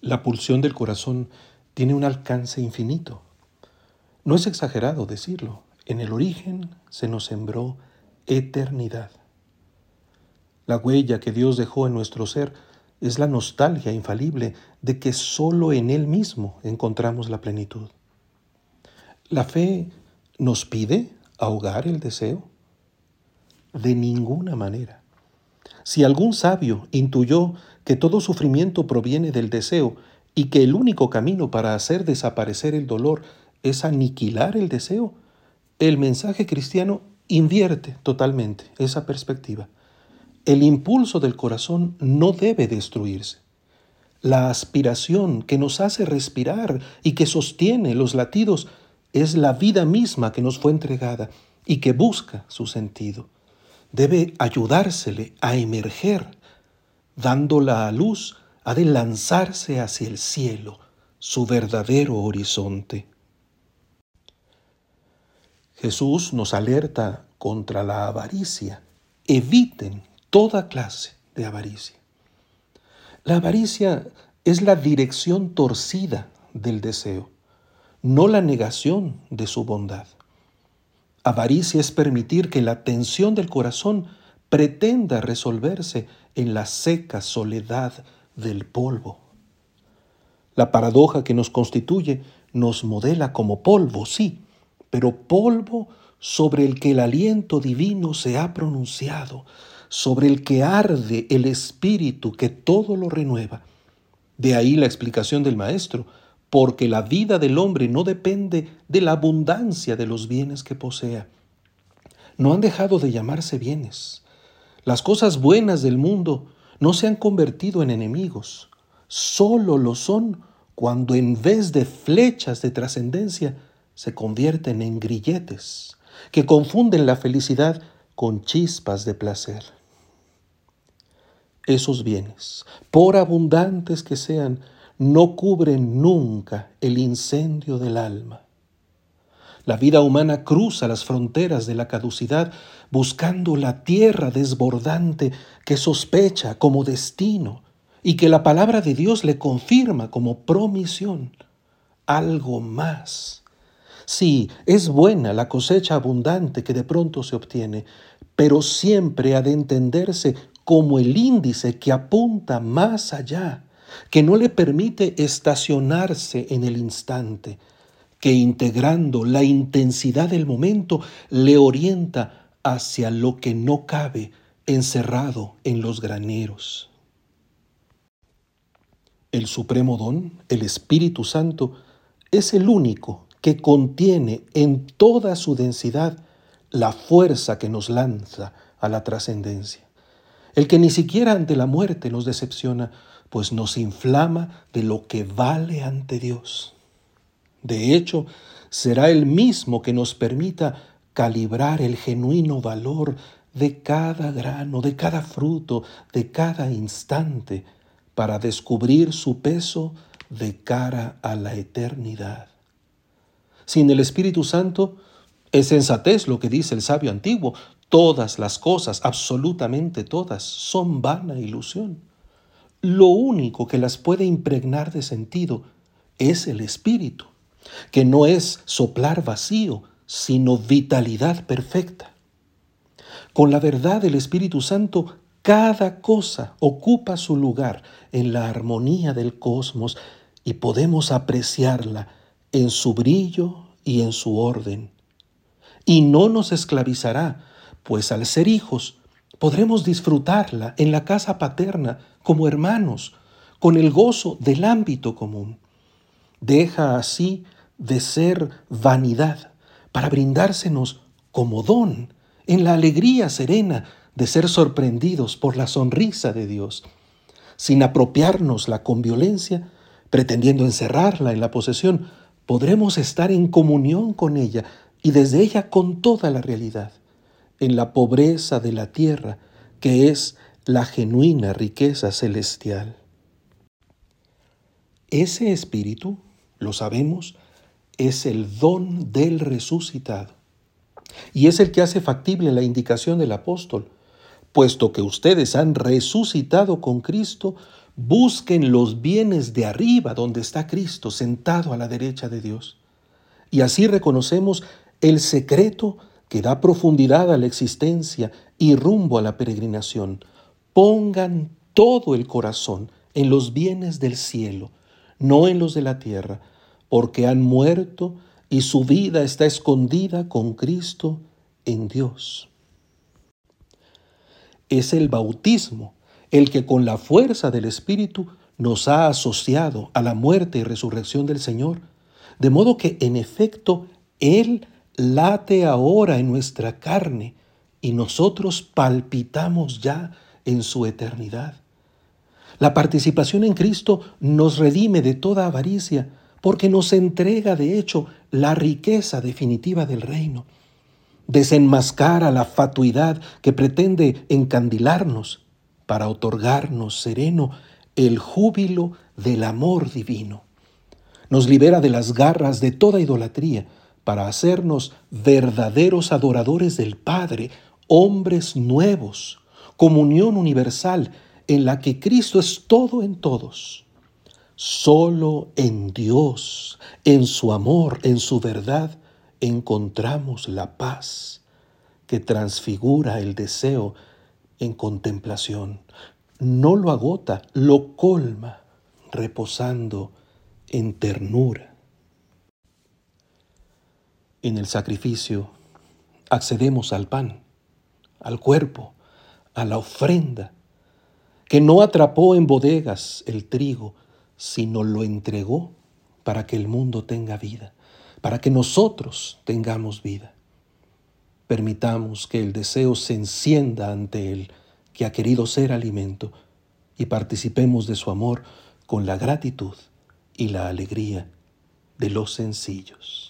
La pulsión del corazón tiene un alcance infinito. No es exagerado decirlo. En el origen se nos sembró eternidad. La huella que Dios dejó en nuestro ser es la nostalgia infalible de que solo en Él mismo encontramos la plenitud. La fe nos pide ahogar el deseo. De ninguna manera. Si algún sabio intuyó que todo sufrimiento proviene del deseo y que el único camino para hacer desaparecer el dolor es aniquilar el deseo, el mensaje cristiano invierte totalmente esa perspectiva. El impulso del corazón no debe destruirse. La aspiración que nos hace respirar y que sostiene los latidos es la vida misma que nos fue entregada y que busca su sentido. Debe ayudársele a emerger dándola a luz, ha de lanzarse hacia el cielo, su verdadero horizonte. Jesús nos alerta contra la avaricia. Eviten toda clase de avaricia. La avaricia es la dirección torcida del deseo, no la negación de su bondad. Avaricia es permitir que la tensión del corazón pretenda resolverse en la seca soledad del polvo. La paradoja que nos constituye nos modela como polvo, sí, pero polvo sobre el que el aliento divino se ha pronunciado, sobre el que arde el espíritu que todo lo renueva. De ahí la explicación del maestro, porque la vida del hombre no depende de la abundancia de los bienes que posea. No han dejado de llamarse bienes, las cosas buenas del mundo no se han convertido en enemigos, solo lo son cuando en vez de flechas de trascendencia se convierten en grilletes que confunden la felicidad con chispas de placer. Esos bienes, por abundantes que sean, no cubren nunca el incendio del alma. La vida humana cruza las fronteras de la caducidad buscando la tierra desbordante que sospecha como destino y que la palabra de Dios le confirma como promisión. Algo más. Sí, es buena la cosecha abundante que de pronto se obtiene, pero siempre ha de entenderse como el índice que apunta más allá, que no le permite estacionarse en el instante, que integrando la intensidad del momento le orienta hacia lo que no cabe encerrado en los graneros. El supremo don, el Espíritu Santo, es el único que contiene en toda su densidad la fuerza que nos lanza a la trascendencia. El que ni siquiera ante la muerte nos decepciona, pues nos inflama de lo que vale ante Dios. De hecho, será el mismo que nos permita calibrar el genuino valor de cada grano, de cada fruto, de cada instante, para descubrir su peso de cara a la eternidad. Sin el Espíritu Santo, es sensatez lo que dice el sabio antiguo, todas las cosas, absolutamente todas, son vana ilusión. Lo único que las puede impregnar de sentido es el Espíritu que no es soplar vacío, sino vitalidad perfecta. Con la verdad del Espíritu Santo, cada cosa ocupa su lugar en la armonía del cosmos y podemos apreciarla en su brillo y en su orden. Y no nos esclavizará, pues al ser hijos podremos disfrutarla en la casa paterna como hermanos, con el gozo del ámbito común. Deja así de ser vanidad para brindársenos como don en la alegría serena de ser sorprendidos por la sonrisa de Dios, sin apropiárnosla con violencia, pretendiendo encerrarla en la posesión, podremos estar en comunión con ella y desde ella con toda la realidad, en la pobreza de la tierra, que es la genuina riqueza celestial. Ese espíritu, lo sabemos, es el don del resucitado. Y es el que hace factible la indicación del apóstol, puesto que ustedes han resucitado con Cristo, busquen los bienes de arriba donde está Cristo sentado a la derecha de Dios. Y así reconocemos el secreto que da profundidad a la existencia y rumbo a la peregrinación. Pongan todo el corazón en los bienes del cielo, no en los de la tierra, porque han muerto y su vida está escondida con Cristo en Dios. Es el bautismo el que con la fuerza del Espíritu nos ha asociado a la muerte y resurrección del Señor, de modo que en efecto Él late ahora en nuestra carne y nosotros palpitamos ya en su eternidad. La participación en Cristo nos redime de toda avaricia porque nos entrega de hecho la riqueza definitiva del reino. Desenmascara la fatuidad que pretende encandilarnos para otorgarnos sereno el júbilo del amor divino. Nos libera de las garras de toda idolatría para hacernos verdaderos adoradores del Padre, hombres nuevos, comunión universal en la que Cristo es todo en todos. Solo en Dios, en su amor, en su verdad, encontramos la paz que transfigura el deseo en contemplación. No lo agota, lo colma, reposando en ternura. En el sacrificio accedemos al pan, al cuerpo, a la ofrenda, que no atrapó en bodegas el trigo, sino lo entregó para que el mundo tenga vida, para que nosotros tengamos vida. Permitamos que el deseo se encienda ante Él, que ha querido ser alimento, y participemos de su amor con la gratitud y la alegría de los sencillos.